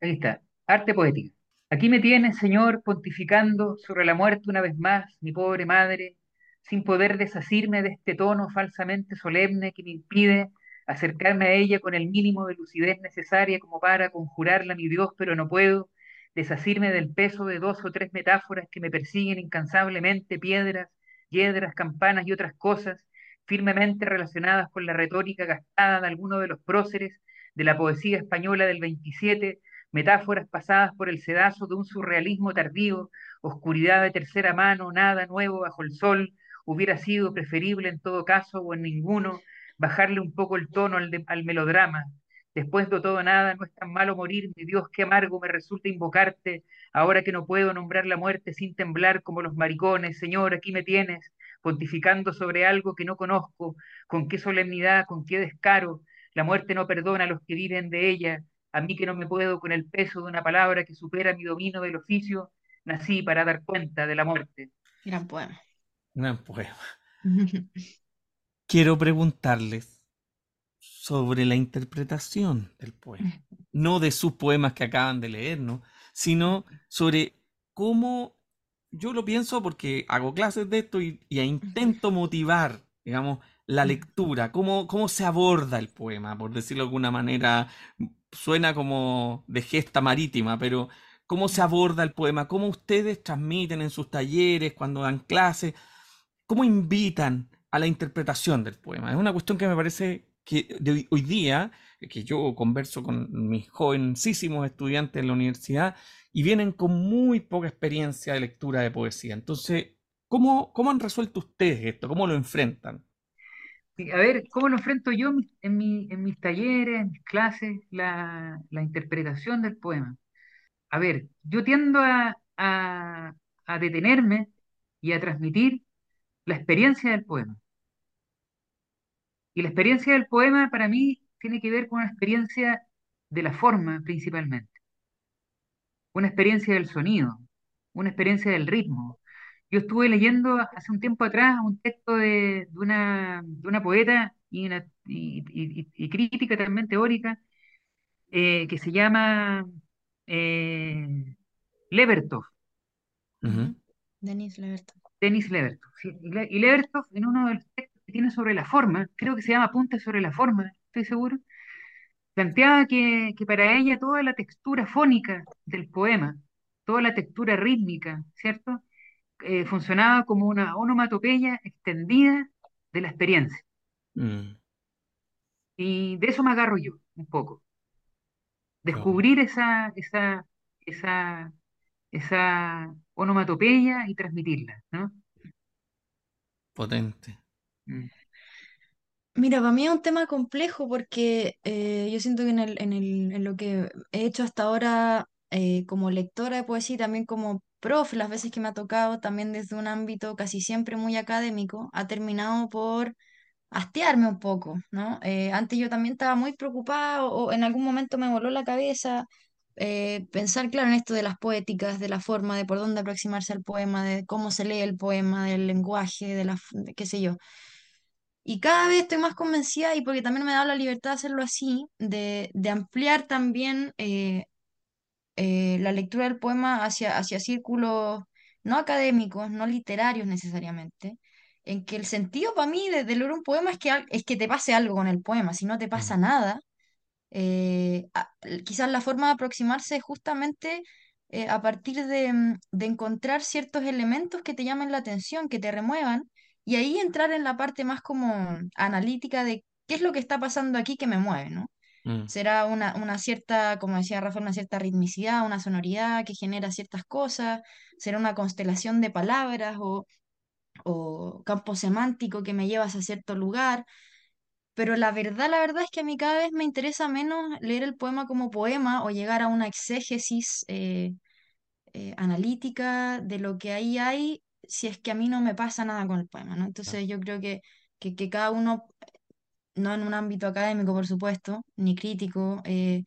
ahí está. Arte poética. Aquí me tienes, Señor, pontificando sobre la muerte una vez más, mi pobre madre, sin poder desasirme de este tono falsamente solemne que me impide acercarme a ella con el mínimo de lucidez necesaria como para conjurarla, mi Dios, pero no puedo desasirme del peso de dos o tres metáforas que me persiguen incansablemente, piedras, hiedras, campanas y otras cosas firmemente relacionadas con la retórica gastada de alguno de los próceres de la poesía española del 27 metáforas pasadas por el sedazo de un surrealismo tardío, oscuridad de tercera mano, nada nuevo bajo el sol, hubiera sido preferible en todo caso o en ninguno bajarle un poco el tono al, de- al melodrama. Después de todo nada, no es tan malo morir, mi Dios, qué amargo me resulta invocarte, ahora que no puedo nombrar la muerte sin temblar como los maricones, Señor, aquí me tienes, pontificando sobre algo que no conozco, con qué solemnidad, con qué descaro, la muerte no perdona a los que viven de ella, a mí que no me puedo con el peso de una palabra que supera mi dominio del oficio, nací para dar cuenta de la muerte. Gran poema. Gran poema. quiero preguntarles sobre la interpretación del poema. No de sus poemas que acaban de leer, ¿no? Sino sobre cómo yo lo pienso porque hago clases de esto y, intento motivar, digamos, la lectura, cómo, cómo se aborda el poema, por decirlo de alguna manera, suena como de gesta marítima, pero cómo se aborda el poema, cómo ustedes transmiten en sus talleres, cuando dan clases, cómo invitan a la interpretación del poema. Es una cuestión que me parece que hoy día, que yo converso con mis jovencísimos estudiantes en la universidad y vienen con muy poca experiencia de lectura de poesía. Entonces, ¿cómo, cómo han resuelto ustedes esto? ¿Cómo lo enfrentan? A ver, ¿cómo lo enfrento yo en, mis talleres, en mis clases, la, interpretación del poema? A ver, yo tiendo a, a detenerme y a transmitir la experiencia del poema. Y la experiencia del poema para mí tiene que ver con una experiencia de la forma principalmente, una experiencia del sonido, una experiencia del ritmo, yo estuve leyendo hace un tiempo atrás un texto de, una, poeta y, crítica también teórica eh, que se llama eh, Levertov. Denis Levertov. Denis Levertov. Y Levertov, en uno de los textos que tiene sobre la forma, creo que se llama Apuntes sobre la forma, estoy seguro, planteaba que, que para ella toda la textura fónica del poema, toda la textura rítmica, ¿cierto? Eh, funcionaba como una onomatopeya extendida de la experiencia. Mm. Y de eso me agarro yo, un poco. Descubrir esa, esa, esa, esa onomatopeya y transmitirla, ¿no? Potente. Mm. Mira, para mí es un tema complejo porque eh, yo siento que en, el, en, lo que he hecho hasta ahora eh, como lectora de poesía y también como profe, las veces que me ha tocado, también desde un ámbito casi siempre muy académico, ha terminado por hastiarme un poco, ¿no? Eh, antes yo también estaba muy preocupada o, en algún momento me voló la cabeza pensar, claro, en esto de las poéticas, de la forma, de por dónde aproximarse al poema, de cómo se lee el poema, del lenguaje, de la, qué sé yo. Y cada vez estoy más convencida, y porque también me da la libertad de hacerlo así, de, de ampliar también eh, eh, la lectura del poema hacia, hacia círculos no académicos, no literarios necesariamente, en que el sentido para mí de, leer un poema es que, es que te pase algo con el poema, si no te pasa nada, eh, quizás la forma de aproximarse es justamente eh, a partir de, mm, de, encontrar ciertos elementos que te llamen la atención, que te remuevan, y ahí entrar en la parte más como analítica de qué es lo que está pasando aquí que me mueve, ¿no? Mm. Será una, una, cierta, como decía Rafael, una cierta ritmicidad, una sonoridad que genera ciertas cosas, será una constelación de palabras o, o campo semántico que me lleva a cierto lugar. Pero la verdad, la verdad es que a mí cada vez me interesa menos leer el poema como poema o llegar a una exégesis eh, eh, analítica de lo que ahí hay si es que a mí no me pasa nada con el poema, ¿no? Entonces yo creo que, que, que cada uno no en un ámbito académico, por supuesto, ni crítico, eh,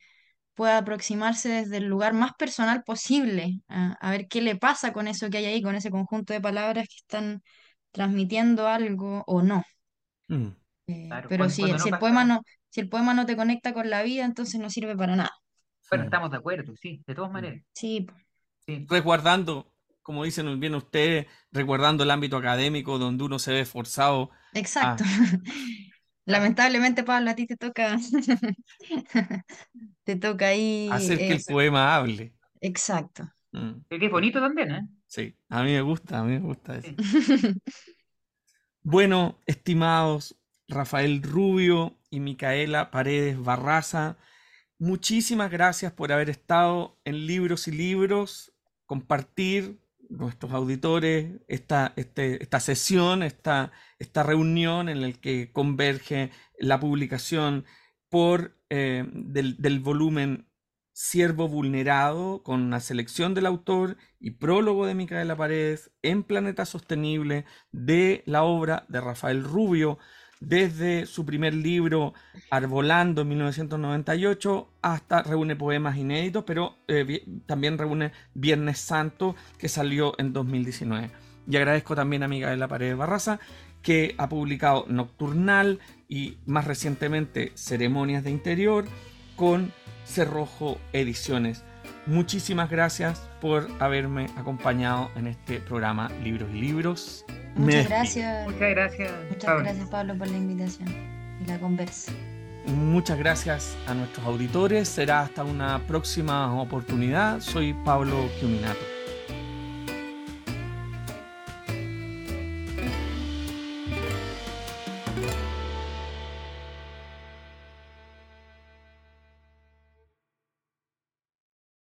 pueda aproximarse desde el lugar más personal posible, a, ver qué le pasa con eso que hay ahí, con ese conjunto de palabras que están transmitiendo algo o no. Mm. Eh, pero si, el poema no, si el poema no te conecta con la vida, entonces no sirve para nada. Bueno, estamos de acuerdo, sí, de todas maneras. Sí. Resguardando, como dicen bien ustedes, resguardando el ámbito académico donde uno se ve forzado. Exacto. Lamentablemente, Pablo, a ti te toca. te toca ahí. Hacer que el poema hable. Exacto. Mm. Que es bonito también, ¿eh? Sí, a mí me gusta, a mí me gusta eso. bueno, estimados Rafael Rubio y Micaela Paredes Barraza, muchísimas gracias por haber estado en Libros y Libros, compartir nuestros auditores esta, este, esta sesión, esta, esta reunión en la que converge la publicación por, eh, del, volumen Siervo Vulnerado, con una selección del autor y prólogo de Micaela Paredes en Planeta Sostenible de la obra de Rafael Rubio, desde su primer libro Arbolando en 1998 hasta reúne poemas inéditos, pero eh, también reúne Viernes Santo que salió en 2019. Y agradezco también a Amiga de la Pared Barraza que ha publicado Nocturnal y más recientemente Ceremonias de Interior con Cerrojo Ediciones. Muchísimas gracias por haberme acompañado en este programa Libros y Libros. Muchas gracias. Muchas gracias. Muchas Pablo. gracias Pablo por la invitación y la conversa. Muchas gracias a nuestros auditores. Será hasta una próxima oportunidad. Soy Pablo Quiminato.